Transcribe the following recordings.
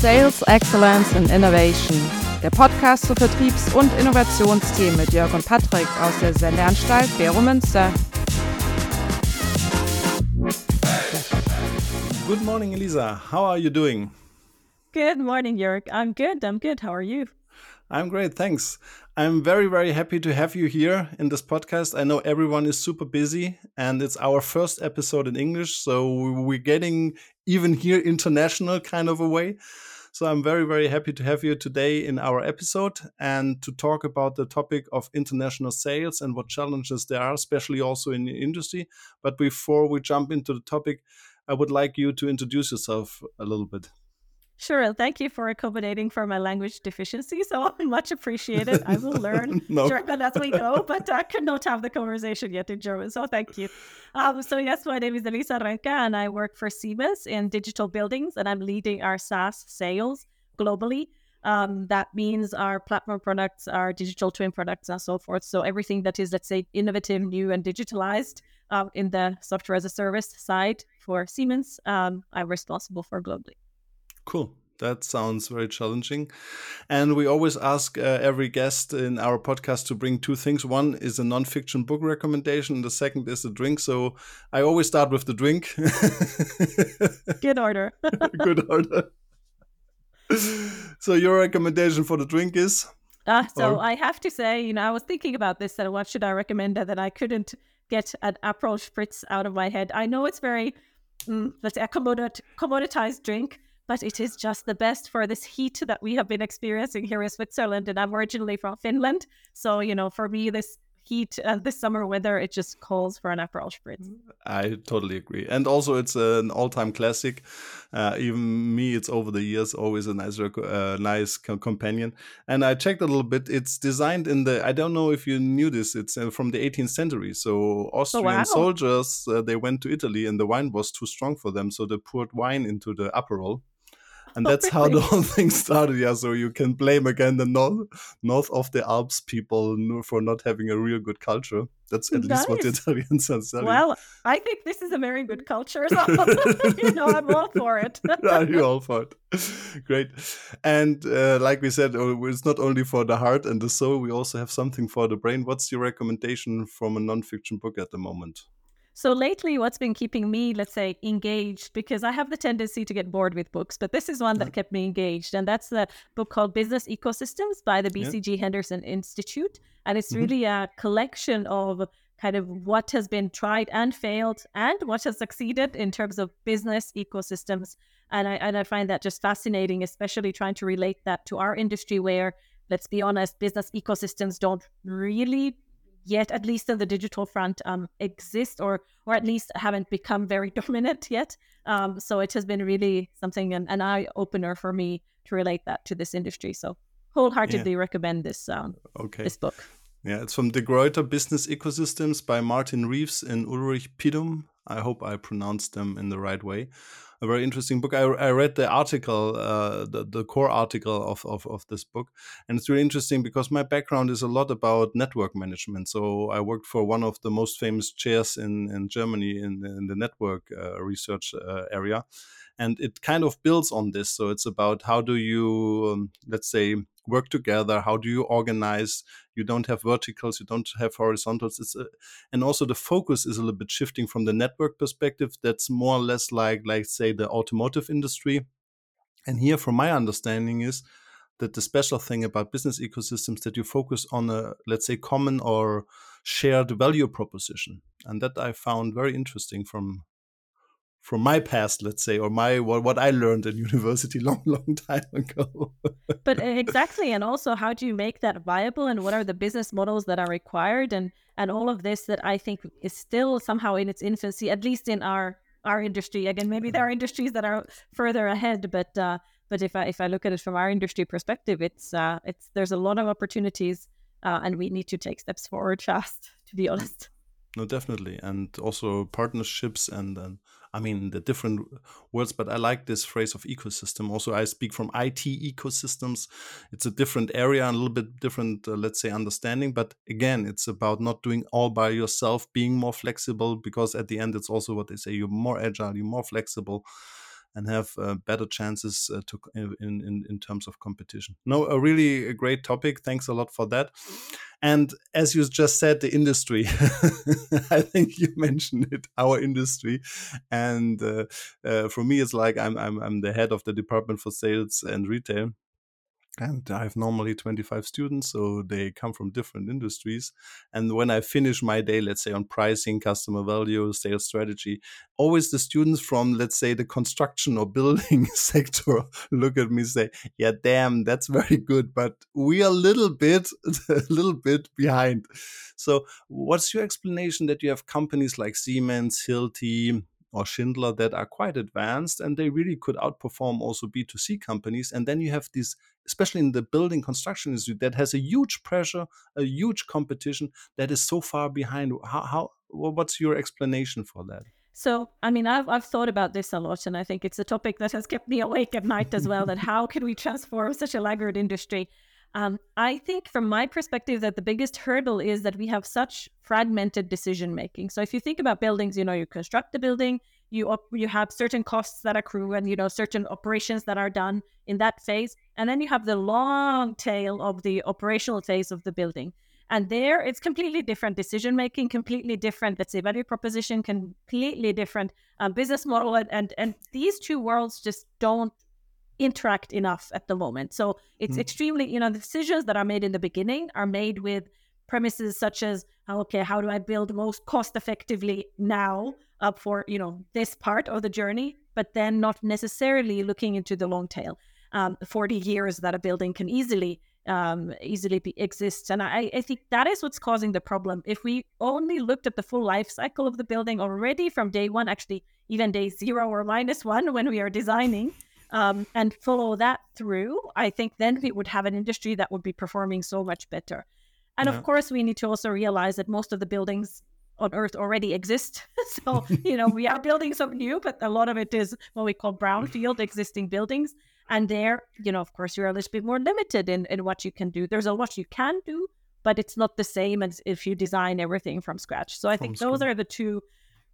Sales Excellence and Innovation, der Podcast zu Vertriebs- und Innovationsthemen mit Jörg und Patrick aus der Sendeanstalt Beromünster. Good morning, Elisa. How are you doing? Good morning, Jörg. I'm good. I'm good. How are you? I'm great, thanks. I'm very, very happy to have you here in this podcast. I know everyone is super busy and it's our first episode in English, so we're getting even here international kind of a way. So I'm very, very happy to have you today in our episode and to talk about the topic of international sales and what challenges there are, especially also in the industry. But before we jump into the topic, I would like you to introduce yourself a little bit. Sure. Thank you for accommodating for my language deficiency. So much appreciated. I will learn No. German as we go, but I could not have the conversation yet in German. So thank you. Um, so yes, my name is Elisa Rönkä and I work for Siemens in digital buildings and I'm leading our SaaS sales globally. Um, that means our platform products, our digital twin products, and so forth. So everything that is, let's say, innovative, new, and digitalized um, in the software as a service side for Siemens, um, I'm responsible for globally. Cool. That sounds very challenging. And we always ask uh, every guest in our podcast to bring two things. One is a nonfiction book recommendation, and the second is a drink. So I always start with the drink. Good order. Good order. so your recommendation for the drink is? Uh, so Or- I have to say, you know, I was thinking about this and what should I recommend, that I couldn't get an Aperol Spritz out of my head. I know it's very, mm, let's say, a commodit- commoditized drink, but it is just the best for this heat that we have been experiencing here in Switzerland. And I'm originally from Finland, so you know, for me, this heat and this summer weather, it just calls for an Aperol Spritz. I totally agree. And also, it's an all-time classic. Uh, even me, it's over the years always a nice, uh, nice companion. And I checked a little bit. It's designed in the. I don't know if you knew this. It's uh, from the 18th century. So Austrian wow. soldiers uh, they went to Italy, and the wine was too strong for them, so they poured wine into the Aperol. And Oh, that's how the whole thing started. Yeah, so you can blame again the north north of the Alps people for not having a real good culture. That's at least what the Italians are selling. Well, I think this is a very good culture, so you know, I'm all for it. Are you all for it? Great. And uh, like we said, uh, it's not only for the heart and the soul, we also have something for the brain. What's your recommendation from a nonfiction book at the moment? So lately, what's been keeping me, let's say, engaged, because I have the tendency to get bored with books, but this is one that kept me engaged. And that's the book called Business Ecosystems by the Yeah. BCG Henderson Institute. And it's Mhm. really a collection of kind of what has been tried and failed and what has succeeded in terms of business ecosystems. And I, and I find that just fascinating, especially trying to relate that to our industry where, let's be honest, business ecosystems don't really yet at least in the digital front um, exist or or at least haven't become very dominant yet um, so it has been really something an, an eye opener for me to relate that to this industry so wholeheartedly recommend this um, Okay. this book Yeah, it's from De Gruyter Business Ecosystems by Martin Reeves and Ulrich Pidun. I hope I pronounced them in the right way. A very interesting book. I, I read the article, uh, the, the core article of, of, of this book. And it's really interesting because my background is a lot about network management. So I worked for one of the most famous chairs in, in Germany in, in the network uh, research uh, area. And it kind of builds on this. So it's about how do you, um, let's say, work together? How do you organize? you don't have verticals you don't have horizontals it's a, and also the focus is a little bit shifting from the network perspective that's more or less like like say the automotive industry and here from my understanding is that the special thing about business ecosystems that you focus on a let's say common or shared value proposition and that i found very interesting from from my past let's say or my what, what i learned in university long long time ago. But uh, exactly and also how do you make that viable and what are the business models that are required and and all of this that i think is still somehow in its infancy at least in our our industry. Again maybe there are industries that are further ahead but uh but if i if i look at it from our industry perspective it's uh it's there's a lot of opportunities uh, and we need to take steps forward fast to be honest no definitely and also partnerships and i mean the different words but i like this phrase of ecosystem. Also i speak from it ecosystems. It's a different area and a little bit different uh, let's say understanding but again it's about not doing all by yourself being more flexible because at the end it's also what they say you're more agile you're more flexible and have uh, better chances uh, to in, in in terms of competition. No, a really a great topic. Thanks a lot for that. And as you just said, the industry. I think you mentioned it, our industry. And uh, uh, for me, it's like I'm, I'm I'm the head of the department for sales and retail and I have normally 25 students, so they come from different industries. And when I finish my day, let's say on pricing, customer value, sales strategy, always the students from, let's say, the construction or building sector look at me say, "Yeah, damn, that's very good, but we are a little bit, a little bit behind." So, what's your explanation that you have companies like Siemens, Hilti, or Schindler that are quite advanced and they really could outperform also B2C companies. And then you have these, especially in the building construction industry, that has a huge pressure, a huge competition that is so far behind. How, how what's your explanation for that? So, I mean, I've, I've thought about this a lot, and I think it's a topic that has kept me awake at night as well. that how can we transform such a laggard industry? Um, I think, from my perspective, that the biggest hurdle is that we have such fragmented decision making. So, if you think about buildings, you know, you construct the building, you op- you have certain costs that accrue, and you know certain operations that are done in that phase, and then you have the long tail of the operational phase of the building. And there, it's completely different decision making, completely different, let's say, value proposition, completely different um, business model, and, and and these two worlds just don't interact enough at the moment. So it's mm. extremely, you know, the decisions that are made in the beginning are made with premises such as, okay, how do I build most cost effectively now up for, you know, this part of the journey, but then not necessarily looking into the long tail. Um, 40 years that a building can easily um, easily be, exist. And I, I think that is what's causing the problem. If we only looked at the full life cycle of the building already from day one, actually even day zero or minus one when we are designing, um, and follow that through, I think then we would have an industry that would be performing so much better. And yeah. of course, we need to also realize that most of the buildings on Earth already exist. so, you know, we are building some new, but a lot of it is what we call brownfield existing buildings. And there, you know, of course, you're a little bit more limited in, in what you can do. There's a lot you can do, but it's not the same as if you design everything from scratch. So I from think those are the two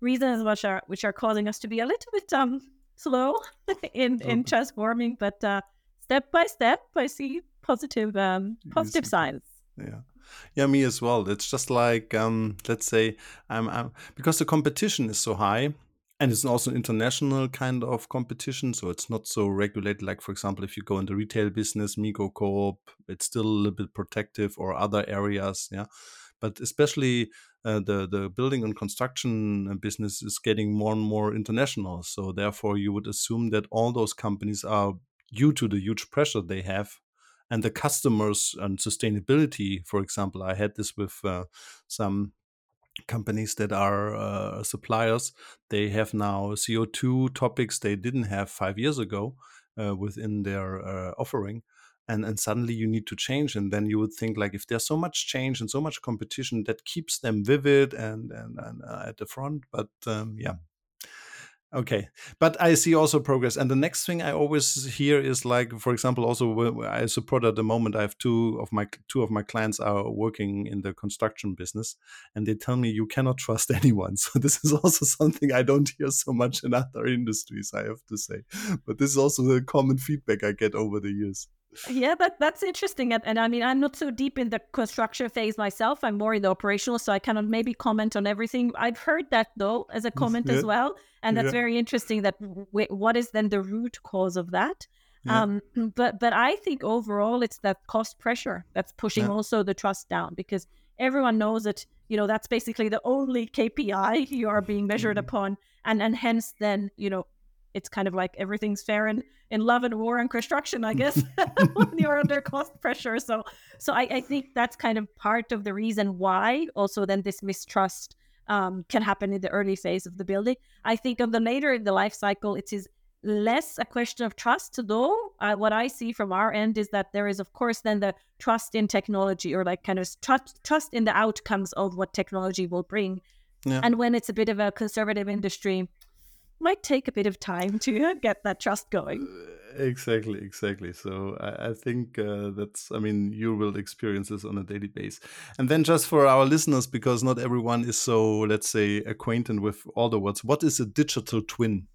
reasons which are which are causing us to be a little bit um slow in in transforming, but uh, step by step, I see positive um, positive signs. Yeah, yeah, me as well. It's just like um, let's say I'm, I'm because the competition is so high. And it's also an international kind of competition, so it's not so regulated. Like, for example, if you go in the retail business, Migros Coop, it's still a little bit protective, or other areas. Yeah, but especially uh, the the building and construction business is getting more and more international. So therefore, you would assume that all those companies are due to the huge pressure they have and the customers and sustainability. For example, I had this with uh, some companies that are uh, suppliers. They have now CO2 topics they didn't have five years ago uh, within their uh, offering and and suddenly you need to change and then you would think like if there's so much change and so much competition that keeps them vivid and and, and uh, at the front but um, yeah. Okay but i see also progress and the next thing i always hear is like for example also i support at the moment i have two of my two of my clients are working in the construction business and they tell me you cannot trust anyone. So this is also something i don't hear so much in other industries i have to say but this is also the common feedback i get over the years yeah, that that's interesting. And, and I mean, I'm not so deep in the construction phase myself. I'm more in the operational, so I cannot maybe comment on everything. I've heard that though as a comment yeah. as well, and that's yeah. very interesting. That w- what is then the root cause of that? Yeah. Um, but but I think overall it's that cost pressure that's pushing also the trust down because everyone knows that you know that's basically the only KPI you are being measured mm-hmm. upon, and and hence then you know it's kind of like everything's fair in, in love and war and construction, I guess, when you're under cost pressure. So, so I, I think that's kind of part of the reason why also then this mistrust um, can happen in the early phase of the building. I think on the later in the life cycle, it is less a question of trust, though. Uh, what I see from our end is that there is, of course, then the trust in technology or like kind of trust trust in the outcomes of what technology will bring. Yeah. And when it's a bit of a conservative industry, might take a bit of time to get that trust going. Uh, exactly, exactly. So I, I think uh, that's, I mean, you will experience this on a daily basis. And then just for our listeners, because not everyone is so, let's say, acquainted with all the words, what is a digital twin?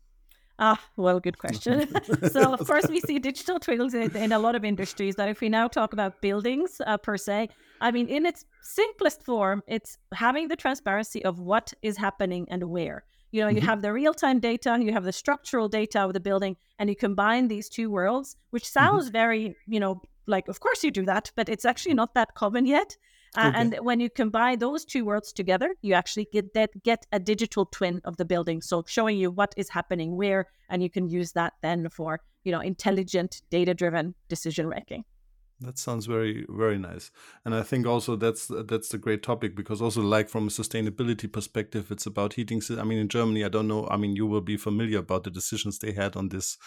Ah, well, good question. so, of course, we see digital twins in, in, a lot of industries. That if we now talk about buildings uh, per se, I mean, in its simplest form, it's having the transparency of what is happening and where. You know, you mm-hmm. have the real time data, you have the structural data of the building, and you combine these two worlds, which mm-hmm. sounds mm-hmm. very, you know, like, of course you do that, but it's actually not that common yet. Uh, okay. And when you combine those two worlds together, you actually get that get a digital twin of the building, so showing you what is happening where, and you can use that then for you know intelligent, data driven decision making. That sounds very very nice, and I think also that's that's a great topic because also like from a sustainability perspective, it's about heating. I mean, in Germany, I don't know. I mean, you will be familiar about the decisions they had on this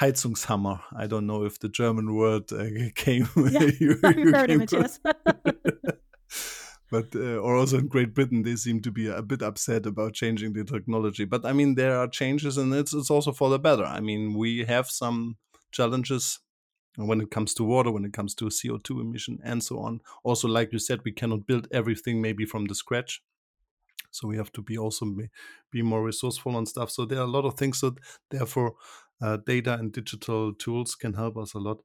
Heizungshammer. I don't know if the German word uh, came. Yeah, you, you heard of it, yes. but uh, or also in Great Britain, they seem to be a bit upset about changing the technology. But I mean, there are changes, and it's it's also for the better. I mean, we have some challenges when it comes to water, when it comes to CO2 emission, and so on. Also, like you said, we cannot build everything maybe from the scratch. So we have to be also be more resourceful on stuff. So there are a lot of things that therefore uh, data and digital tools can help us a lot.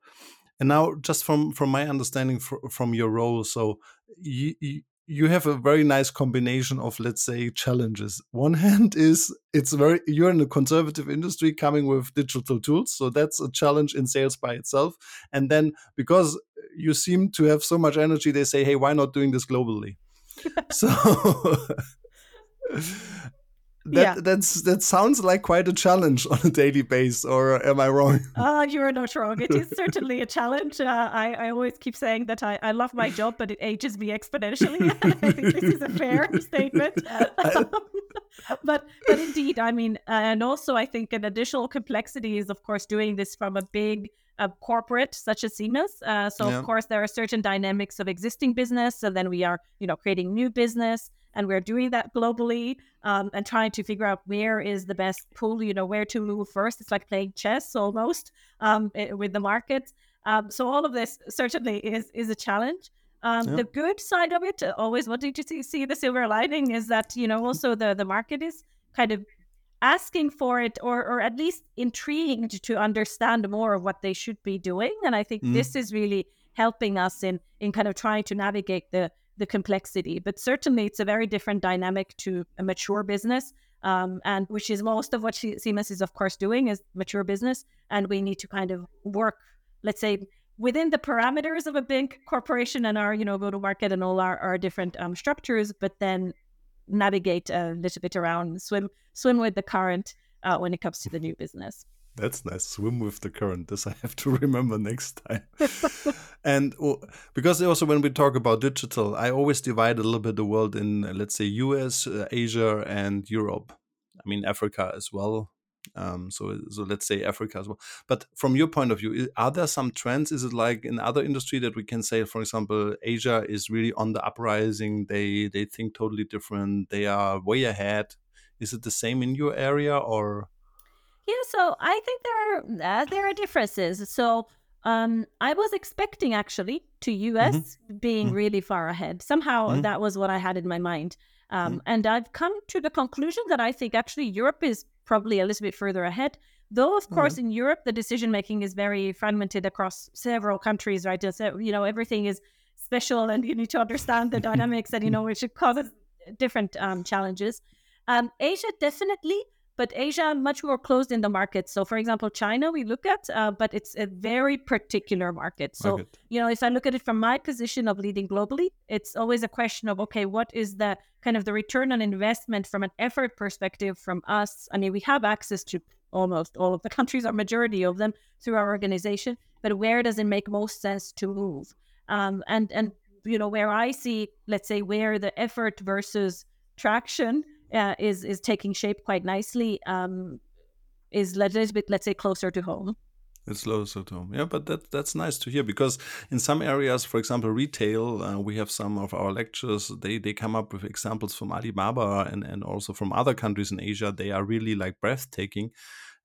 And now, just from from my understanding fr- from your role, so you, you you have a very nice combination of let's say challenges. One hand is it's very you're in a conservative industry coming with digital tools so that's a challenge in sales by itself. And then because you seem to have so much energy they say hey why not doing this globally? So that yeah. that's that sounds like quite a challenge on a daily basis or am i wrong? Uh, you're not wrong. It is certainly a challenge. Uh, I, I always keep saying that I, I love my job but it ages me exponentially. I think this is a fair statement. But but indeed i mean and also i think an additional complexity is of course doing this from a big a corporate such as Siemens. Uh, so yeah. of course there are certain dynamics of existing business, and then we are you know creating new business and we're doing that globally um, and trying to figure out where is the best pool you know where to move first it's like playing chess almost um, eh, with the market um, so all of this certainly is is a challenge um, yeah. the good side of it always wanting to see, see the silver lining is that you know also the the market is kind of asking for it or or at least intrigued to understand more of what they should be doing and i think mm. this is really helping us in in kind of trying to navigate the the complexity. But certainly, it's a very different dynamic to a mature business, um, and which is most of what Siemens is, of course, doing is mature business. And we need to kind of work, let's say, within the parameters of a big corporation and our, you know, go to market and all our, our different um, structures, but then navigate a little bit around, swim, swim with the current uh, when it comes to the new business. That's nice. Swim with the current. This I have to remember next time. and because also when we talk about digital, I always divide a little bit the world in, let's say, US, uh, Asia, and Europe. I mean, Africa as well. Um, so, so let's say Africa as well. But from your point of view, are there some trends? Is it like in other industry that we can say, for example, Asia is really on the uprising? They they think totally different. They are way ahead. Is it the same in your area or? Yeah, so I think there are uh, there are differences. So um, I was expecting actually to US mm-hmm. being mm-hmm. really far ahead. Somehow mm-hmm. that was what I had in my mind. Um, mm-hmm. and I've come to the conclusion that I think actually Europe is probably a little bit further ahead. Though, of course, mm-hmm. in Europe, the decision making is very fragmented across several countries, right? So, you know, everything is special and you need to understand the dynamics and, you know, which causes different um, challenges. Um, Asia definitely but Asia much more closed in the market. So, for example, China we look at, uh, but it's a very particular market. So, market. you know, if I look at it from my position of leading globally, it's always a question of okay, what is the kind of the return on investment from an effort perspective from us? I mean, we have access to almost all of the countries, or majority of them, through our organization. But where does it make most sense to move? Um, and and you know, where I see, let's say, where the effort versus traction uh, is is taking shape quite nicely um, is a little bit, let's say, closer to home. It's closer to home, yeah. But that that's nice to hear because in some areas, for example, retail, uh, we have some of our lectures. They they come up with examples from Alibaba and and also from other countries in Asia. They are really like breathtaking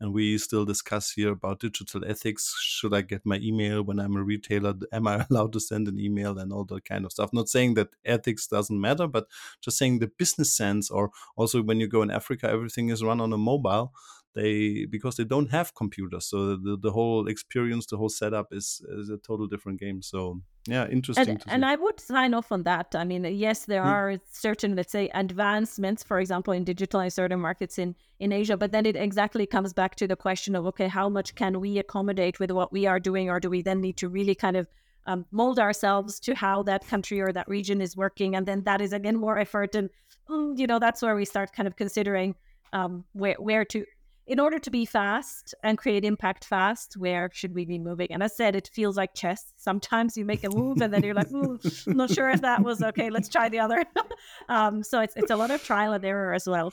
and we still discuss here about digital ethics. Should I get my email when I'm a retailer? Am I allowed to send an email and all that kind of stuff? Not saying that ethics doesn't matter, but just saying the business sense, or also when you go in Africa, everything is run on a mobile they because they don't have computers so the, the whole experience the whole setup is is a total different game. So yeah interesting and, and i would sign off on that. I mean yes there hmm. are certain let's say advancements for example in digital digitalizing certain markets in in asia but then it exactly comes back to the question of okay how much can we accommodate with what we are doing or do we then need to really kind of um, mold ourselves to how that country or that region is working? And then that is again more effort and mm, you know that's where we start kind of considering um, where where to in order to be fast and create impact fast, where should we be moving? And I said, it feels like chess. Sometimes you make a move and then you're like, I'm not sure if that was okay. Let's try the other. um, so it's, it's a lot of trial and error as well.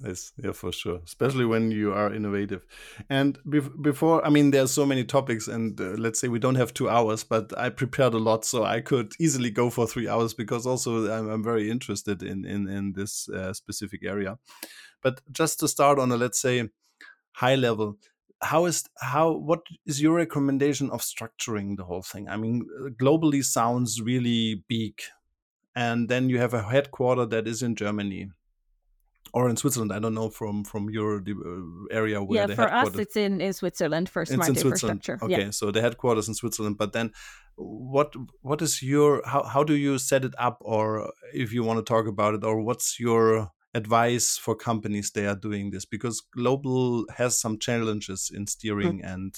Nice, yeah, for sure. Especially when you are innovative. And before, I mean, there's so many topics, and uh, let's say we don't have two hours, but I prepared a lot, so I could easily go for three hours because also I'm, I'm very interested in in in this uh, specific area. But just to start on a let's say high level, how is how what is your recommendation of structuring the whole thing? I mean, uh, globally sounds really big, and then you have a headquarter that is in Germany or in Switzerland. I don't know from from your uh, area where yeah, the for us it's in, in Switzerland for smart infrastructure. Okay, yeah. so the headquarters in Switzerland, but then what what is your how how do you set it up, or if you want to talk about it, or what's your advice for companies they are doing this because global has some challenges in steering mm. and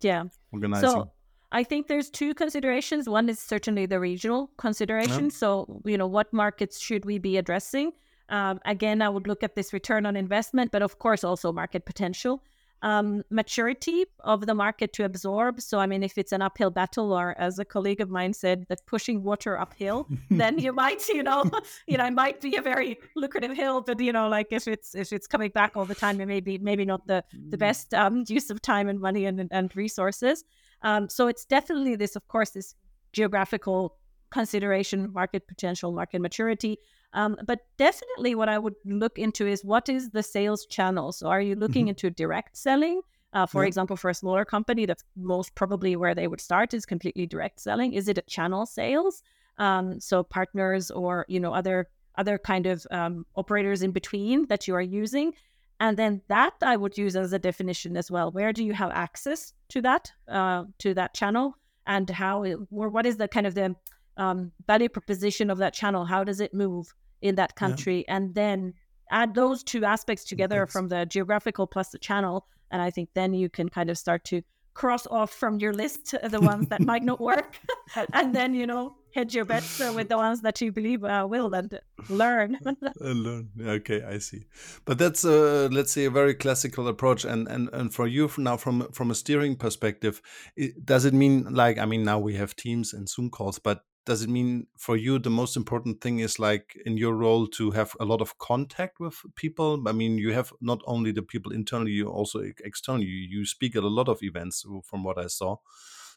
yeah organizing. So I think there's two considerations. One is certainly the regional consideration. Yeah. So, you know, what markets should we be addressing? Um, again, I would look at this return on investment, but of course also market potential. Um, maturity of the market to absorb. So, I mean, if it's an uphill battle, or as a colleague of mine said, that pushing water uphill, then you might, you know, you know, it might be a very lucrative hill. But you know, like if it's if it's coming back all the time, it may be maybe not the the mm. best um, use of time and money and and resources. Um, so it's definitely this, of course, this geographical consideration, market potential, market maturity. Um, but definitely, what I would look into is what is the sales channel. So, are you looking mm-hmm. into direct selling? Uh, for example, for a smaller company, that's most probably where they would start is completely direct selling. Is it a channel sales? Um, so partners or you know other other kind of um, operators in between that you are using, and then that I would use as a definition as well. Where do you have access to that uh, to that channel, and how or what is the kind of the um, value proposition of that channel. How does it move in that country? Yeah. And then add those two aspects together Thanks. from the geographical plus the channel. And I think then you can kind of start to cross off from your list the ones that might not work. and then, you know, hedge your bets with the ones that you believe uh, will and learn. learn. Okay, I see. But that's a, let's say a very classical approach. And and and for you from now, from from a steering perspective, it, does it mean like I mean now we have Teams and Zoom calls, but does it mean for you the most important thing is like in your role to have a lot of contact with people i mean you have not only the people internally you also externally you speak at a lot of events from what i saw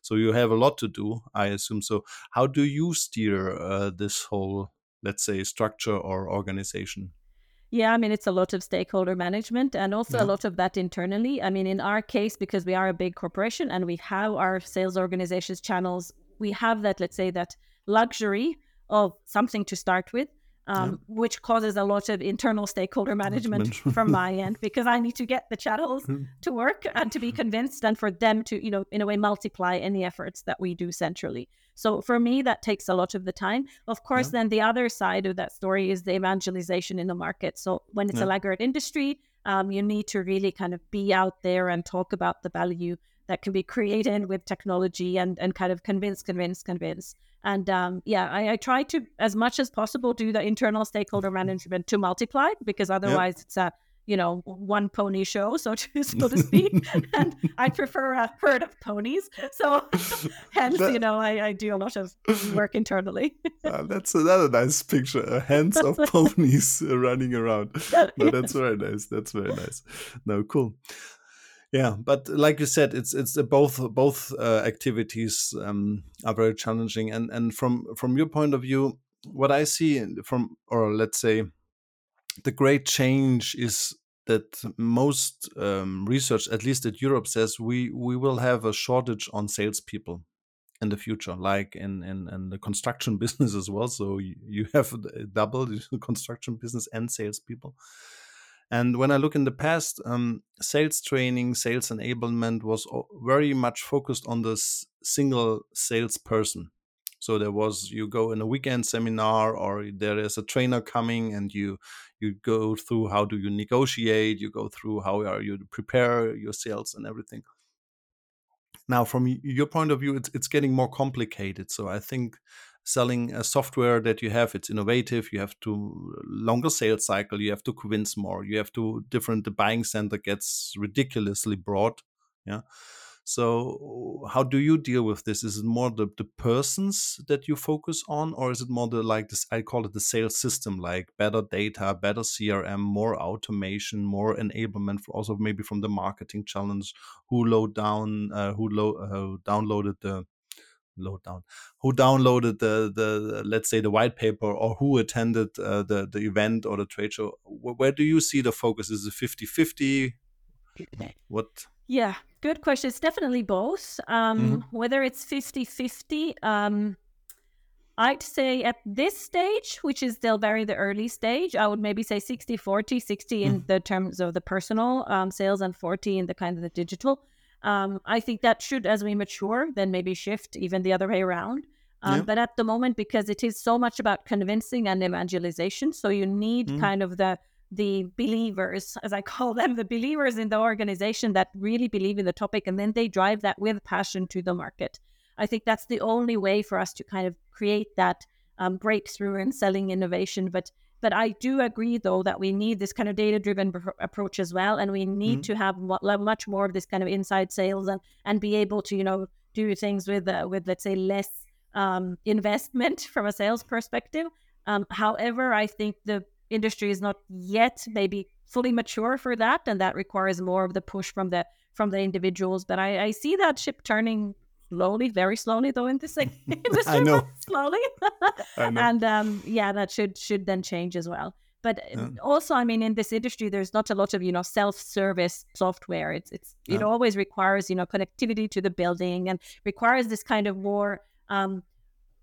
so you have a lot to do i assume so how do you steer uh, this whole let's say structure or organization yeah, I mean, it's a lot of stakeholder management and also yeah. a lot of that internally. I mean, in our case, because we are a big corporation and we have our sales organizations channels, we have that, let's say, that luxury of something to start with, um, which causes a lot of internal stakeholder management from my end because I need to get the channels hmm. to work and to be convinced and for them to, you know, in a way multiply any efforts that we do centrally. So for me, that takes a lot of the time. Of course, then the other side of that story is the evangelization in the market. So when it's a laggard industry, um, you need to really kind of be out there and talk about the value that can be created with technology and and kind of convince, convince, convince. And um, yeah, I, I, try to as much as possible do the internal stakeholder management to multiply because otherwise yep. it's a you know one pony show, so to so to speak. and I prefer a herd of ponies, so hence that, you know I, I, do a lot of work internally. uh, that's another nice picture: a hands of ponies running around. No, that's very nice. That's very nice. No, cool. Yeah, but like you said, it's it's both both uh, activities um, are very challenging, and and from from your point of view, what I see from or let's say, the great change is that most um, research, at least at Europe, says we we will have a shortage on salespeople in the future, like in in, in the construction business as well. So you, you have double the construction business and salespeople And when I look in the past, um, sales training, sales enablement was very much focused on this single salesperson. So there was you go in a weekend seminar, or there is a trainer coming, and you you go through how do you negotiate, you go through how are you prepare your sales and everything. Now, from your point of view, it's it's getting more complicated. So I think selling a software that you have it's innovative you have to longer sales cycle you have to convince more you have to different the buying center gets ridiculously broad yeah? So how do you deal with this? Is it more the, the persons that you focus on or is it more the like this i call it the sales system like better data better crm more automation more enablement also maybe from the marketing challenge who load down uh, who load uh, downloaded the load down. Who downloaded the the let's say the white paper or who attended uh, the the event or the trade show? Where do you see the focus? Is it 50 50 what? Yeah good question. It's definitely both. Um mm-hmm. whether it's 50 50 um I'd say at this stage, which is still very the early stage, I would maybe say 60 40, 60 in mm. the terms of the personal um, sales and 40 in the kind of the digital. Um, I think that should, as we mature, then maybe shift even the other way around. Um, yeah. But at the moment, because it is so much about convincing and evangelization, so you need mm. kind of the the believers, as I call them, the believers in the organization that really believe in the topic, and then they drive that with passion to the market. I think that's the only way for us to kind of create that um, breakthrough in selling innovation. But but I do agree, though, that we need this kind of data driven pr- approach as well. And we need mm-hmm. to have much more of this kind of inside sales and, and be able to, you know, do things with, uh, with let's say, less um, investment from a sales perspective. Um, however, I think the industry is not yet maybe fully mature for that. And that requires more of the push from the from the individuals. But I, I see that ship turning slowly, very slowly though in this industry. I know. slowly. I know. And um, yeah, that should should then change as well. But uh, yeah. also, I mean, in this industry, there's not a lot of you know self-service software. It's it's yeah. it always requires you know connectivity to the building and requires this kind of more um,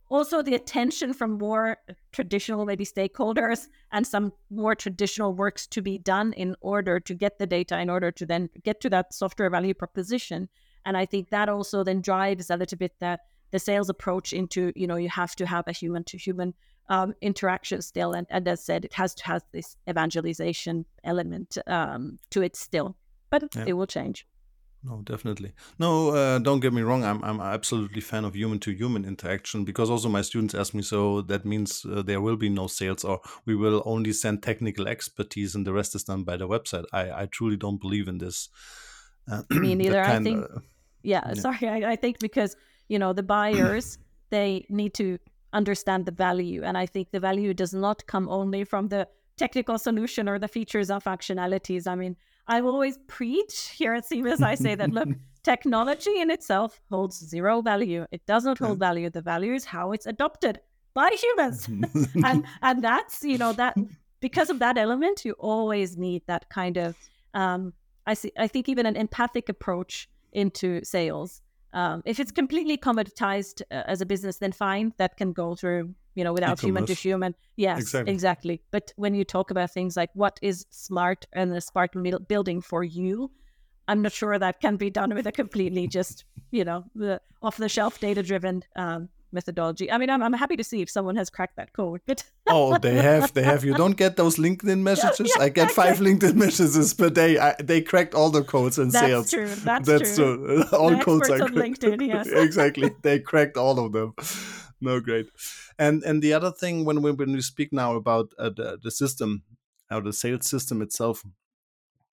also the attention from more traditional maybe stakeholders and some more traditional works to be done in order to get the data in order to then get to that software value proposition and I think that also then drives a little bit the, the sales approach into, you know, you have to have a human to human um, interaction still. And, and as said, it has to have this evangelization element um, to it still, but yeah. it will change. No, definitely. No, uh, don't get me wrong. I'm I'm absolutely fan of human to human interaction because also my students ask me. So that means uh, there will be no sales, or we will only send technical expertise, and the rest is done by the website. I I truly don't believe in this. Uh, me neither. I think yeah, yeah. sorry I, I think because you know the buyers they need to understand the value and i think the value does not come only from the technical solution or the features of functionalities. I mean i always preach here at Siemens i say that look technology in itself holds zero value. It doesn't hold value. The value is how it's adopted by humans. And and that's you know that because of that element you always need that kind of um i see i think even an empathic approach into sales. Um, if it's completely commoditized uh, as a business, then fine, that can go through, you know, without E-commerce. human to human. Yes, exactly. exactly. But when you talk about things like what is smart and a smart building for you, I'm not sure that can be done with a completely just, you know, the off the shelf data driven um, methodology. I mean, I'm, I'm happy to see if someone has cracked that code. But oh, they have, they have. You don't get those LinkedIn messages. Yeah, I get five LinkedIn messages per day. I, they cracked all the codes in That's sales. True. That's, That's true. true. all the codes are on LinkedIn. Yes, exactly. They cracked all of them. No, great. And and the other thing when we when we speak now about uh, the the system, how the sales system itself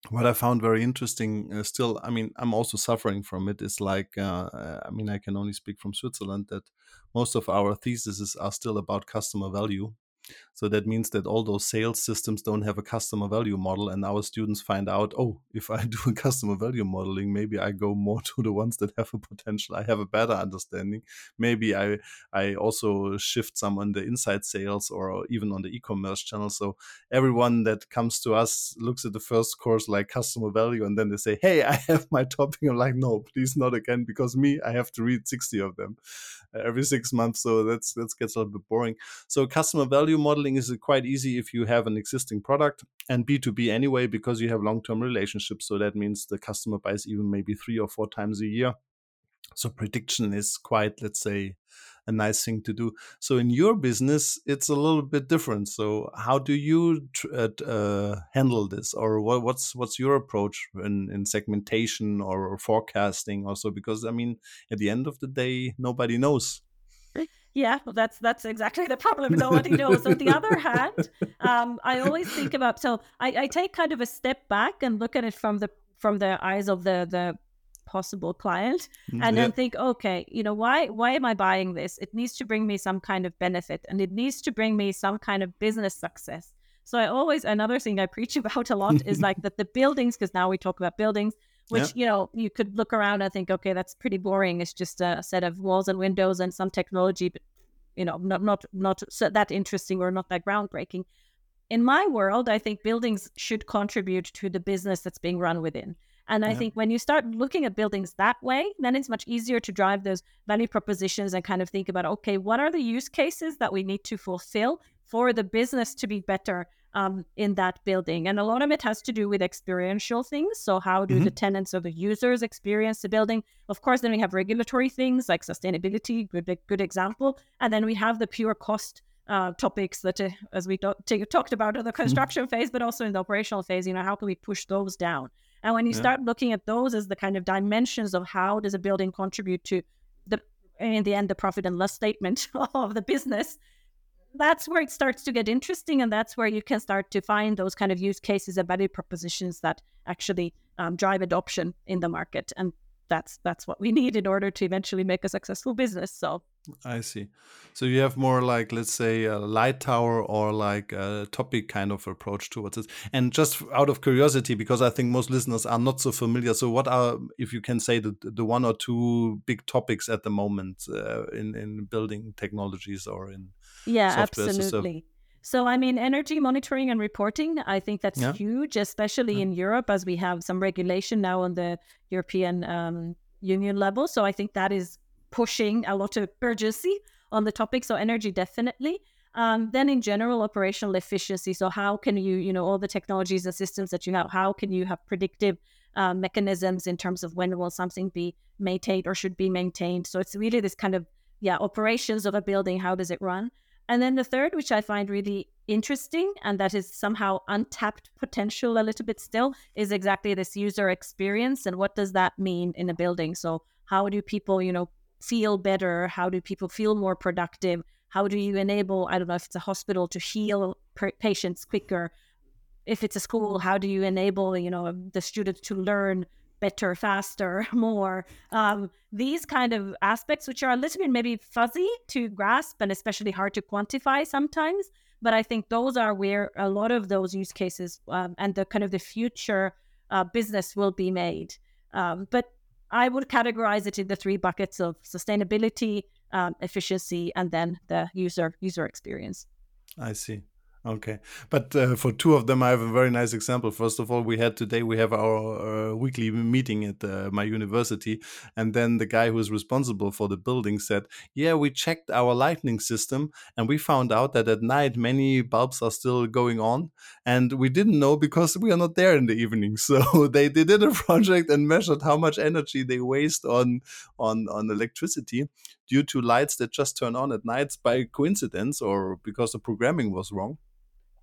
what I found very interesting, uh, still, I mean, I'm also suffering from it. it. Is like, uh, I mean, I can only speak from Switzerland that most of our theses are still about customer value so that means that all those sales systems don't have a customer value model, and our students find out, oh, if I do a customer value modeling, maybe I go more to the ones that have a potential. I have a better understanding. Maybe I I also shift some on the inside sales or even on the e-commerce channel. So everyone that comes to us looks at the first course like customer value, and then they say, hey, I have my topic. I'm like, no, please not again, because me, I have to read 60 of them uh, every six months. So that's that gets a little bit boring. So customer value value modeling is quite easy if you have an existing product and B2B anyway, because you have long term relationships. So that means the customer buys even maybe three or four times a year. So prediction is quite, let's say, a nice thing to do. So in your business, it's a little bit different. So how do you uh, uh, handle this, or what, what's what's your approach in, in segmentation or forecasting? Also, because I mean, at the end of the day, nobody knows. Yeah, well, that's that's exactly the problem. Nobody knows. On the other hand, um, I always think about so I, I take kind of a step back and look at it from the from the eyes of the the possible client mm, and then think okay you know why why am i buying this it needs to bring me some kind of benefit and it needs to bring me some kind of business success so i always another thing i preach about a lot is like that the buildings because now we talk about buildings which you know you could look around and think okay that's pretty boring. It's just a set of walls and windows and some technology but you know not not not that interesting or not that groundbreaking. In my world i think buildings should contribute to the business that's being run within. And I yeah. think when you start looking at buildings that way, then it's much easier to drive those value propositions and kind of think about, okay, what are the use cases that we need to fulfill for the business to be better um, in that building? And a lot of it has to do with experiential things. So, how do mm-hmm. the tenants or the users experience the building? Of course, then we have regulatory things like sustainability, good, good example. And then we have the pure cost uh, topics that, uh, as we do- t- talked about in the mm-hmm. construction mm-hmm. phase, but also in the operational phase, you know, how can we push those down? And when you yeah. start looking at those as the kind of dimensions of how does a building contribute to the in the end the profit and loss statement of the business, that's where it starts to get interesting, and that's where you can start to find those kind of use cases and value propositions that actually um, drive adoption in the market. And that's that's what we need in order to eventually make a successful business. So I see. So you have more like, let's say, a light tower or like a topic kind of approach towards it. And just out of curiosity, because I think most listeners are not so familiar. So, what are, if you can say, the, the one or two big topics at the moment uh, in in building technologies or in yeah, absolutely. So, I mean, energy monitoring and reporting, I think that's yeah. huge, especially yeah. in Europe, as we have some regulation now on the European um, Union level. So, I think that is pushing a lot of urgency on the topic. So energy definitely. Um, then in general, operational efficiency. So how can you, you know, all the technologies and systems that you have, how can you have predictive uh, mechanisms in terms of when will something be maintained or should be maintained? So it's really this kind of yeah operations of a building. How does it run? And then the third, which I find really interesting and that is somehow untapped potential a little bit still, is exactly this user experience and what does that mean in a building. So how do people, you know, feel better? How do people feel more productive? How do you enable, I don't know if it's a hospital to heal patients quicker? If it's a school, how do you enable, you know, the students to learn better, faster, more? Um, these kind of aspects, which are a little bit maybe fuzzy to grasp and especially hard to quantify sometimes. But I think those are where a lot of those use cases um, and the kind of the future uh, business will be made. Um, but I would categorize it in the three buckets of sustainability, um, efficiency, and then the user user experience. I see. Okay, but uh, for two of them, I have a very nice example. First of all, we had today we have our uh, weekly meeting at uh, my university, and then the guy who is responsible for the building said, "Yeah, we checked our lighting system, and we found out that at night many bulbs are still going on, and we didn't know because we are not there in the evening. So they, they did a project and measured how much energy they waste on on on electricity." Due to lights that just turn on at nights by coincidence or because the programming was wrong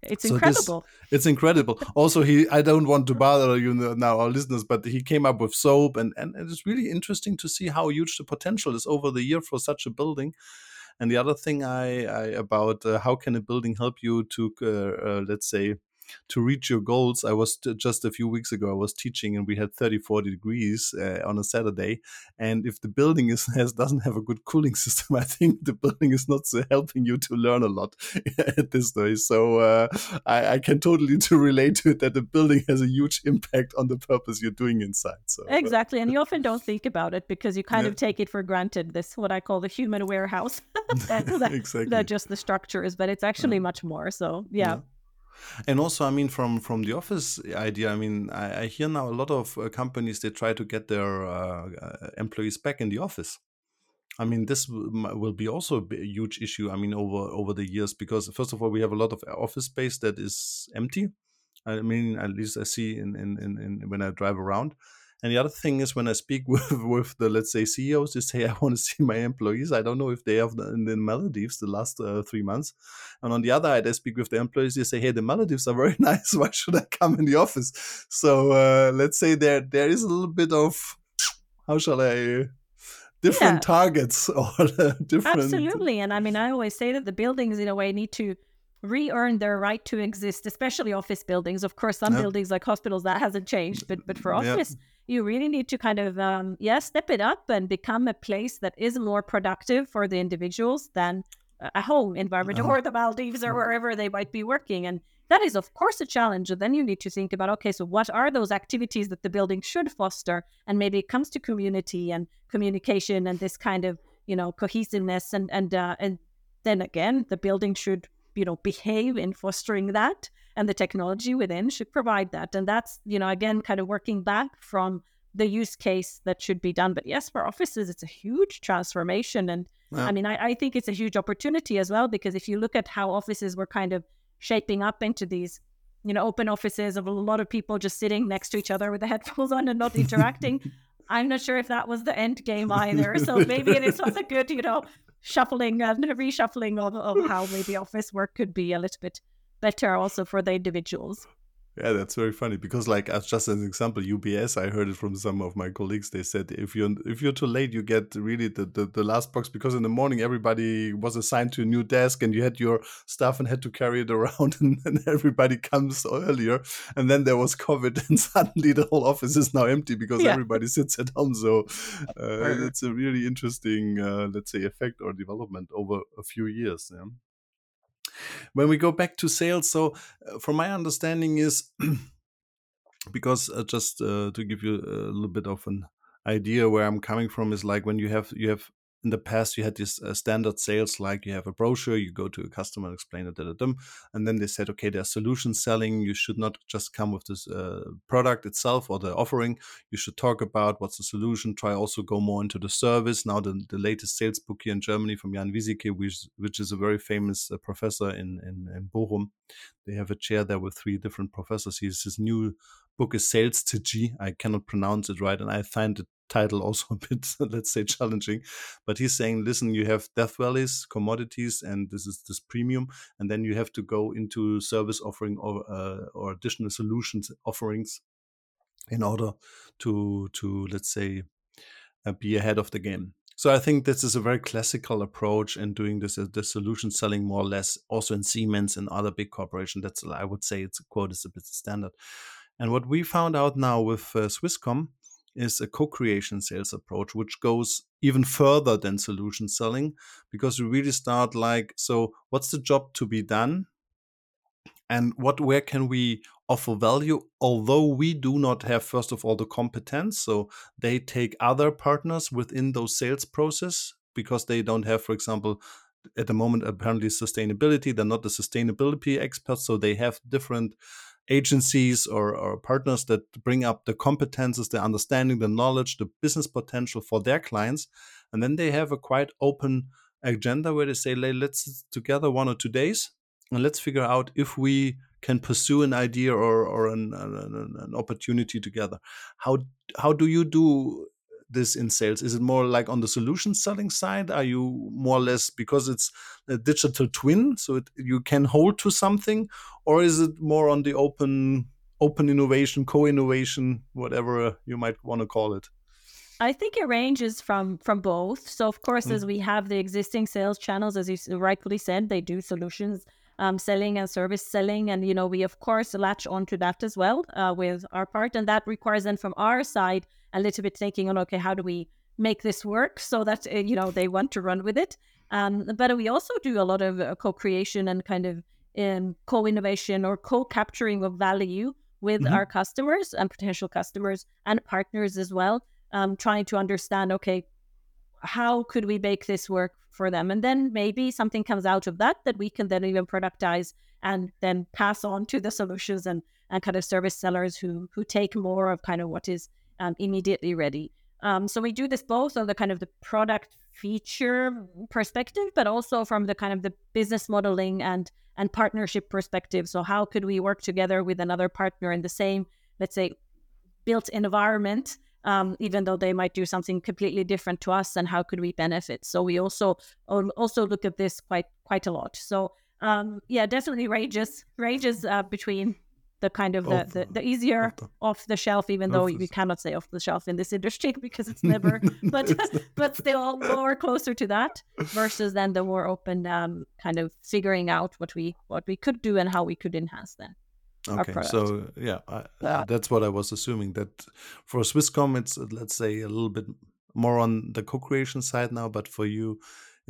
it's so incredible. This, it's incredible. also, he I don't want to bother you now, our listeners, but he came up with soap, and, and it's really interesting to see how huge the potential is over the year for such a building. And the other thing I, I about uh, how can a building help you to uh, uh, let's say to reach your goals. I was just a few weeks ago, I was teaching and we had 30, 40 degrees uh, on a Saturday. And if the building is, has, doesn't have a good cooling system, I think the building is not so helping you to learn a lot at this day. So uh, I, I, can totally to relate to it that the building has a huge impact on the purpose you're doing inside. So uh, exactly. And you often don't think about it because you kind yeah. of take it for granted. This, what I call the human warehouse. that, exactly. That just the structure is, but it's actually yeah. much more. So yeah. yeah. And also, I mean, from from the office idea, I mean, I, I hear now a lot of uh, companies they try to get their uh, uh employees back in the office. I mean, this will be also a huge issue. I mean, over over the years, because first of all, we have a lot of office space that is empty. I mean, at least I see in in, in, in when I drive around. And the other thing is when I speak with, with the let's say CEOs, they say I want to see my employees. I don't know if they have in the Maldives the last uh, three months. And on the other hand, I speak with the employees. They say, hey, the Maldives are very nice. Why should I come in the office? So uh, let's say there there is a little bit of how shall I different yeah. targets or different absolutely and i mean i always say that the buildings in a way need to re-earn their right to exist especially office buildings of course some yep. buildings like hospitals that hasn't changed but but for office yep. You really need to kind of um yeah step it up and become a place that is more productive for the individuals than a home environment uh-huh. or the maldives or wherever they might be working and that is, of course, a challenge. And then you need to think about okay, so what are those activities that the building should foster? And maybe it comes to community and communication and this kind of you know cohesiveness and and uh, and then again, the building should you know behave in fostering that, and the technology within should provide that. And that's you know again kind of working back from the use case that should be done. But yes, for offices, it's a huge transformation. And yeah. I mean, I, I think it's a huge opportunity as well, because if you look at how offices were kind of shaping up into these you know open offices of a lot of people just sitting next to each other with the headphones on and not interacting i'm not sure if that was the end game either so maybe it is was a good you know shuffling and reshuffling of, of how maybe office work could be a little bit better also for the individuals yeah, that's very funny because, like, as just as an example, UBS, I heard it from some of my colleagues. They said if you're if you're too late, you get really the, the, the last box because in the morning everybody was assigned to a new desk and you had your stuff and had to carry it around, and, everybody comes earlier. And then there was COVID, and suddenly the whole office is now empty because yeah. everybody sits at home. So uh, it's a really interesting, uh, let's say, effect or development over a few years. Yeah when we go back to sales so uh, from my understanding is because uh, just uh, to give you a little bit of an idea where i'm coming from is like when you have you have in the past you had this uh, standard sales like you have a brochure you go to a customer and explain it and then they said okay there's solution selling. You should not just come with this uh, product itself or the offering. You should talk about what's the solution try also go more into the service. Now the, the latest sales book here in germany from jan wieseke which, which is a very famous uh, professor in, in, in bochum. They have a chair there with three different professors. He's his new book is sales to g. I cannot pronounce it right. And i find it title also a bit, let's say, challenging. But he's saying, listen, you have death valleys, commodities, and this is this premium, and then you have to go into service offering or uh, or additional solutions offerings in order to to let's say uh, be ahead of the game. So I think this is a very classical approach in doing this uh, the solution selling more or less also in Siemens and other big corporations. That's I would say it's a quote is a bit standard. And what we found out now with uh, Swisscom is a co-creation sales approach which goes even further than solution selling because we really start like so what's the job to be done? And what where can we offer value? Although we do not have first of all the competence so they take other partners within those sales process because they don't have for example at the moment apparently sustainability they're not the sustainability experts so they have different agencies or, or partners that bring up the competences, the understanding, the knowledge, the business potential for their clients. And then they have a quite open agenda where they say, let's together one or two days and let's figure out if we can pursue an idea or, or an, an, an opportunity together. How, how do you do this in sales? Is it more like on the solution selling side? Are you more or less because it's a digital twin, so it, you can hold to something, or is it more on the open open innovation, co-innovation, whatever you might want to call it? I think it ranges from from both. So of course, mm. as we have the existing sales channels, as you rightfully said, they do solutions um, selling and service selling, and you know we of course latch onto that as well uh, with our part, and that requires then from our side a little bit thinking on okay how do we make this work so that uh, you know they want to run with it um, but we also do a lot of uh, co-creation and kind of um, co-innovation or co-capturing of value with mm-hmm. our customers and potential customers and partners as well um, trying to understand okay how could we make this work for them and then maybe something comes out of that that we can then even productize and then pass on to the solutions and and kind of service sellers who who take more of kind of what is um, immediately ready. Um, so we do this both on the kind of the product feature perspective, but also from the kind of the business modeling and and partnership perspective. So how could we work together with another partner in the same, let's say, built environment, um, even though they might do something completely different to us, and how could we benefit? So we also also look at this quite quite a lot. So um, yeah, definitely ranges ranges uh, between the kind of the, the, the, easier the, off the shelf, even though we cannot say off the shelf in this industry because it's never, but but still more closer to that versus then the more open um, kind of figuring out what we what we could do and how we could enhance then. Okay, so yeah, I, yeah, that's what I was assuming that for Swisscom it's let's say a little bit more on the co-creation side now, but for you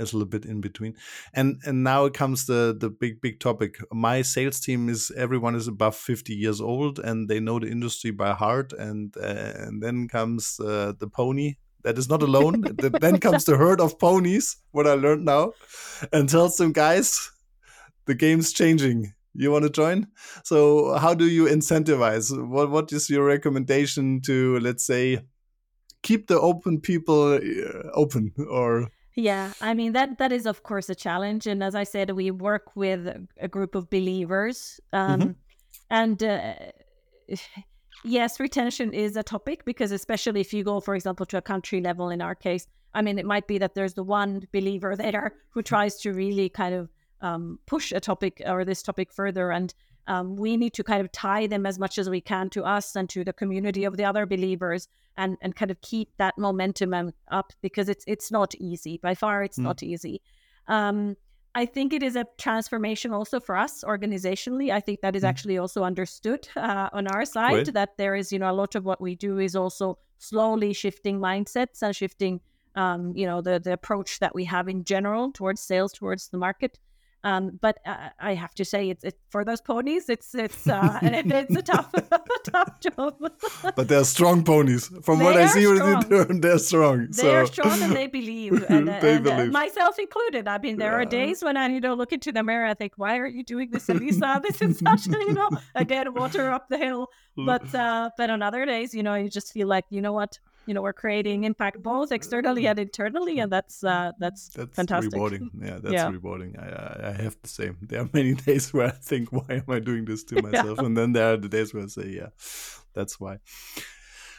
is a little bit in between. And and now it comes the the big big topic. My sales team is everyone is above 50 years old and they know the industry by heart. And uh, and then comes uh, the pony that is not alone. then comes the herd of ponies. What I learned now, and tells them guys, the game's changing you want to join so how do you incentivize what what is your recommendation to let's say keep the open people uh, open or yeah, I mean that that is of course a challenge, and as I said, we work with a group of believers, um, mm-hmm. and uh, yes, retention is a topic because especially if you go, for example, to a country level, in our case, I mean, it might be that there's the one believer there who tries to really kind of um, push a topic or this topic further, and um, we need to kind of tie them as much as we can to us and to the community of the other believers and and kind of keep that momentum up because it's it's not easy by far it's mm. not easy um, I think it is a transformation also for us organizationally. I think that is mm. actually also understood uh, on our side that there is, you know, a lot of what we do is also slowly shifting mindsets and shifting, um, you know, the the approach that we have in general towards sales, towards the market. Um, but uh, I have to say, it's it, for those ponies, it's it's uh, it, it's a tough tough job. but they're strong ponies. From they what I see, strong. they're strong. They're so. strong and they believe, and, they and uh, believe. myself included. I mean, there yeah. are days when I you know look into the mirror, I think, why are you doing this, Elisa? This is such you know again water up the hill. But uh, but on other days, you know, you just feel like you know what you know we're creating impact both externally and internally and that's uh, that's, that's fantastic. rewarding. Yeah that's yeah. rewarding. I, I have the same. There are many days where i think why am i doing this to myself? Yeah. and then there are the days where i say yeah that's why.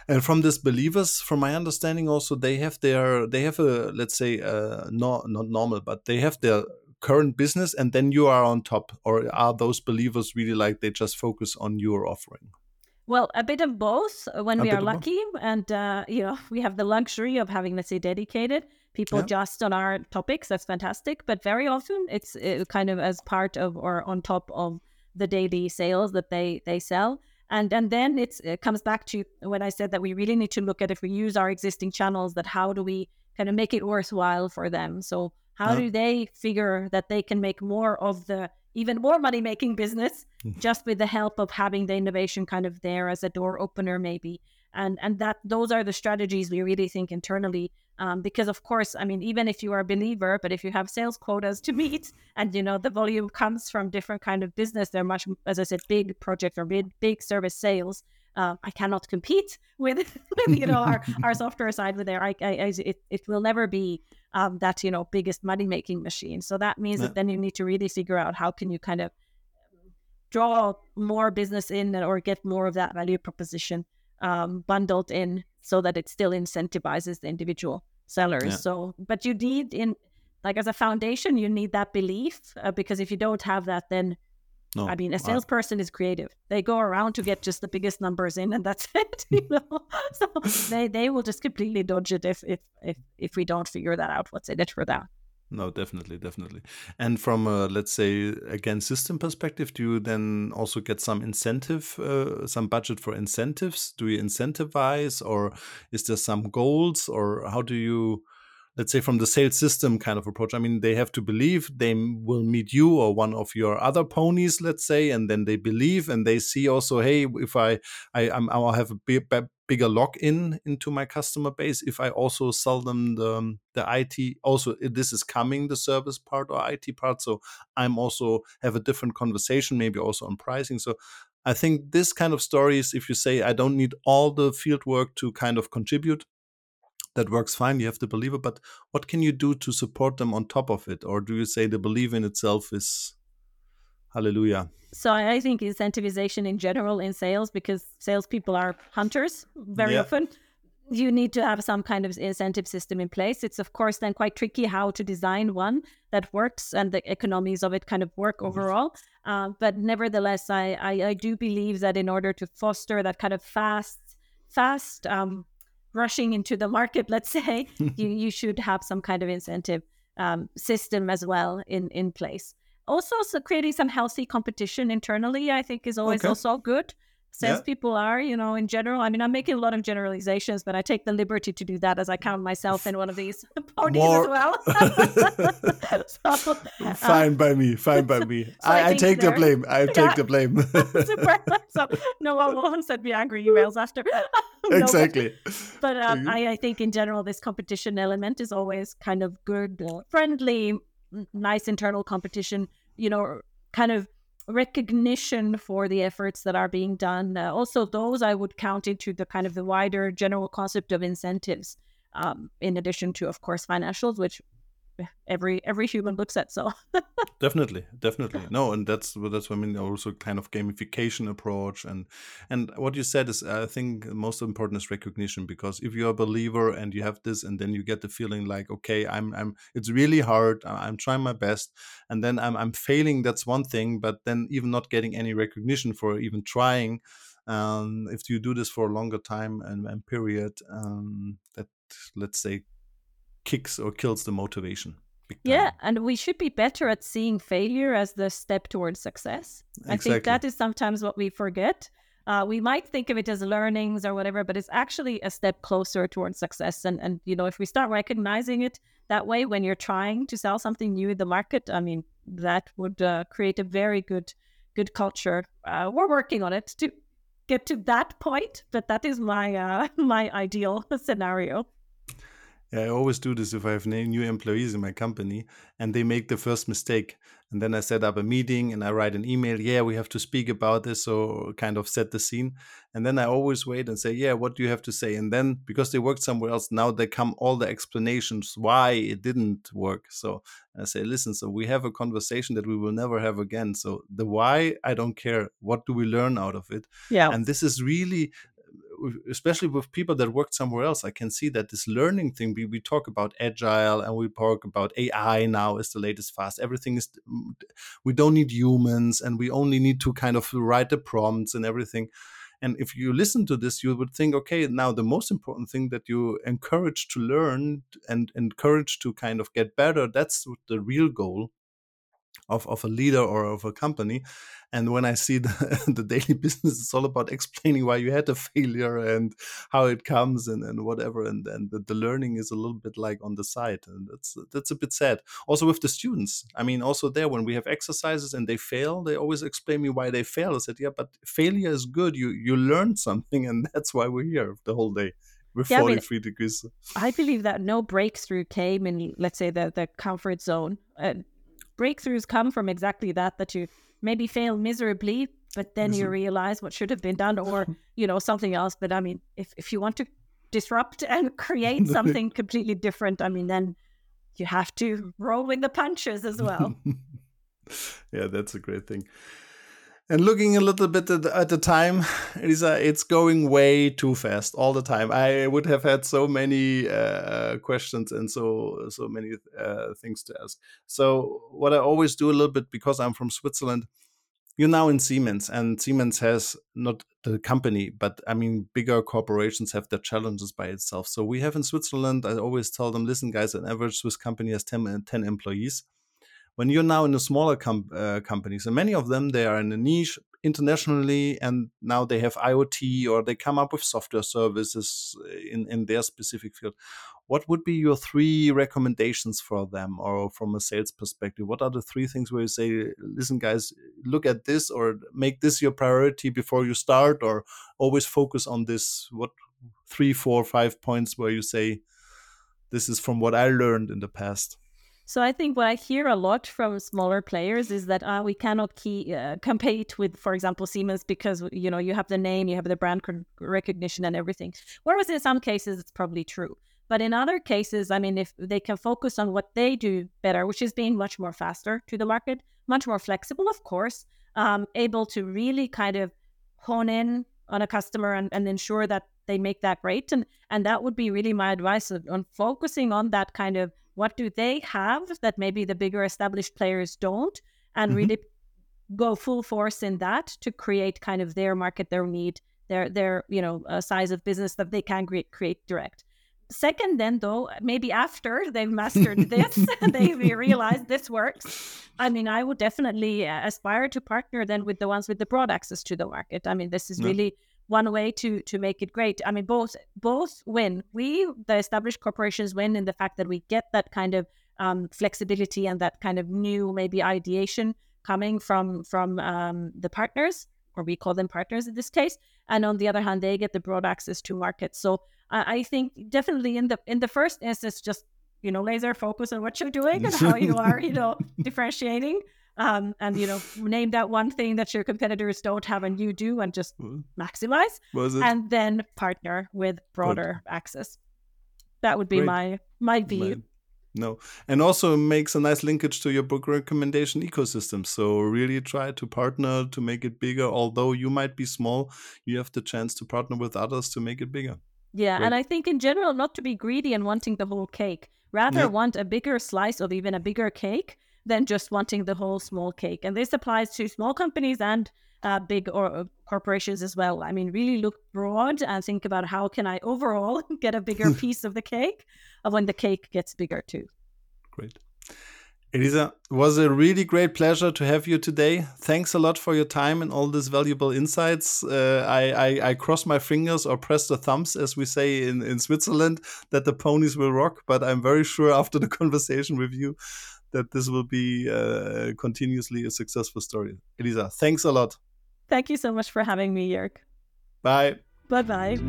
And from these believers from my understanding also they have their they have a let's say uh no, not normal but they have their current business and then you are on top or are those believers really like they just focus on your offering well, a bit of both uh, when a we are lucky, and uh, you know we have the luxury of having, let's say, dedicated people yeah. just on our topics. That's fantastic. But very often it's uh, kind of as part of or on top of the daily sales that they they sell. And and then it comes back to when I said that we really need to look at if we use our existing channels, that how do we kind of make it worthwhile for them? So how yeah. do they figure that they can make more of the even more money making business hmm. just with the help of having the innovation kind of there as a door opener maybe and and that those are the strategies we really think internally um, because of course i mean even if you are a believer but if you have sales quotas to meet and you know the volume comes from different kind of business they're much as i said big project or big big service sales uh, I cannot compete with, with you know our, our software side with there. I, I, I, it, it will never be um, that you know biggest money making machine. So that means yeah. that then you need to really figure out how can you kind of draw more business in or get more of that value proposition um, bundled in so that it still incentivizes the individual sellers. Yeah. So, but you need in like as a foundation, you need that belief uh, because if you don't have that, then no, I mean, a salesperson I... is creative. They go around to get just the biggest numbers in, and that's it. You know, so they they will just completely dodge it if if if if we don't figure that out. What's in it for that? No, definitely, definitely. And from a let's say again system perspective, do you then also get some incentive, uh, some budget for incentives? Do you incentivize, or is there some goals, or how do you? Let's say from the sales system kind of approach. I mean they have to believe they will meet you or one of your other ponies let's say and then they believe and they see also hey if i i I'm, i'll have a big, bigger lock in into my customer base if i also sell them the um, the it also this is coming the service part or it part so i'm also have a different conversation maybe also on pricing. So I think this kind of stories, if you say I don't need all the field work to kind of contribute, that works fine. You have the believer, but what can you do to support them on top of it? Or do you say the belief in itself is hallelujah? So I think incentivization in general in sales, because salespeople are hunters very yeah. often, you need to have some kind of incentive system in place. It's of course then quite tricky how to design one that works and the economies of it kind of work overall. Uh, but nevertheless, I, I, I do believe that in order to foster that kind of fast fast um, rushing into the market, let's say, you you should have some kind of incentive um, system as well in in place. Also, so creating some healthy competition internally, I think, is always okay. also good salespeople yeah. are, you know, in general. I mean, I'm making a lot of generalizations, but I take the liberty to do that as I count myself in one of these parties More... as well. so, uh, fine by me. Fine by me. so I, I, I take the blame. I take the blame. So no one won't send me angry emails after. no, exactly. But, but um, I, I think in general, this competition element is always kind of good, uh, friendly, nice internal competition. You know, kind of recognition for the efforts that are being done. Uh, also, those I would count into the kind of the wider general concept of incentives, um, in addition to, of course, financials, which every every human looks at so. Definitely definitely. No and that's that's what i mean also kind of gamification approach and and what you said is i think most important is recognition because if you're a believer and you have this and then you get the feeling like okay i'm i'm it's really hard i'm trying my best and then i'm i'm failing that's one thing but then even not getting any recognition for even trying um, if you do this for a longer time and, and period um, that let's say kicks or kills the motivation. Yeah, and we should be better at seeing failure as the step towards success. Exactly. I think that is sometimes what we forget. Uh, we might think of it as learnings or whatever, but it's actually a step closer towards success. And and you know, if we start recognizing it that way when you're trying to sell something new in the market, I mean, that would uh, create a very good good culture. Uh, we're working on it to get to that point, but that is my uh, my ideal scenario. Yeah, I always do this if I have new employees in my company and they make the first mistake. And then I set up a meeting and I write an email. Yeah, we have to speak about this. So kind of set the scene. And then I always wait and say, Yeah, what do you have to say? And then because they worked somewhere else, now they come all the explanations why it didn't work. So I say, Listen, so we have a conversation that we will never have again. So the why, I don't care. What do we learn out of it? Yeah. And this is really especially with people that worked somewhere else, I can see that this learning thing. We, we talk about agile and we talk about AI now is the latest fast. Everything is mm, we don't need humans and we only need to kind of write the prompts and everything. And if you listen to this, you would think, okay, now the most important thing that you encourage to learn and encourage to kind of get better, that's the real goal of, of a leader or of a company. And when I see the, the daily business, it's all about explaining why you had a failure and how it comes and, and whatever. And, and the, the learning is a little bit like on the side. And that's that's a bit sad. Also with the students. I mean, also there when we have exercises and they fail, they always explain me why they fail. I said, yeah, but failure is good. You you learned something and that's why we're here the whole day with yeah, 43 I mean, degrees. I believe that no breakthrough came in, let's say, the, the comfort zone. Uh, breakthroughs come from exactly that that you maybe fail miserably but then you mm-hmm. realize what should have been done or you know something else. But i mean if, if you want to disrupt and create something completely different i mean then you have to roll with the punches as well. Yeah that's a great thing and looking a little bit at the, at the time, it's going way too fast all the time. I would have had so many uh, questions and so so many uh, things to ask. So what I always do a little bit because I'm from Switzerland. You're now in Siemens, and Siemens has not the company, but I mean, bigger corporations have their challenges by itself. So we have in Switzerland, I always tell them, listen, guys, an average Swiss company has 10, 10 employees when you're now in the smaller com- uh, companies and many of them they are in a niche internationally and now they have iot or they come up with software services uh, in, in their specific field. What would be your three recommendations for them or from a sales perspective? What are the three things where you say listen guys look at this or make this your priority before you start or always focus on this? What three four five points where you say this is from what i learned in the past so I think what I hear a lot from smaller players is that uh, we cannot key, uh, compete with, for example, Siemens because you know you have the name, you have the brand recognition, and everything. Whereas in some cases it's probably true. But in other cases, I mean, if they can focus on what they do better, which is being much more faster to the market, much more flexible, of course, um, able to really kind of hone in on a customer and, and ensure that they make that great. And and that would be really my advice on focusing on that kind of what do they have that maybe the bigger established players don't, and mm-hmm. really go full force in that to create kind of their market, their need, their their you know uh, size of business that they can create, create direct. Second, then though, maybe after they've mastered this, they realize this works. I mean, I would definitely uh, aspire to partner then with the ones with the broad access to the market. I mean, this is really one way to to make it great. I mean, both both win. We, the established corporations, win in the fact that we get that kind of um, flexibility and that kind of new maybe ideation coming from from um, the partners, or we call them partners in this case. And on the other hand, they get the broad access to markets. So I think definitely in the in the first instance, just you know, laser focus on what you're doing and how you are, you know, differentiating. Um, and you know, name that one thing that your competitors don't have and you do, and just maximize. And then partner with broader Good. access. That would be Great. my my view. No, and also makes a nice linkage to your book recommendation ecosystem. So really try to partner to make it bigger. Although you might be small, you have the chance to partner with others to make it bigger. Yeah, Great. and I think in general, not to be greedy and wanting the whole cake. Rather, yeah. want a bigger slice of even a bigger cake than just wanting the whole small cake. And this applies to small companies and uh, big or uh, corporations as well. I mean, really look broad and think about how can I overall get a bigger piece of the cake of when the cake gets bigger too. Great. Elisa, it was a really great pleasure to have you today. Thanks a lot for your time and all these valuable insights. Uh, I, I, I, cross my fingers or press the thumbs, as we say in, in Switzerland, that the ponies will rock. But I'm very sure after the conversation with you that this will be uh, continuously a successful story. Elisa, thanks a lot. Thank you so much for having me, Jörg. Bye. Bye bye.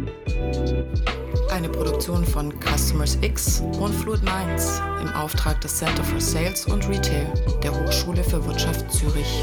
Eine Produktion von Customers X und Fluid Minds im Auftrag des Center for Sales und Retail der Hochschule für Wirtschaft Zürich.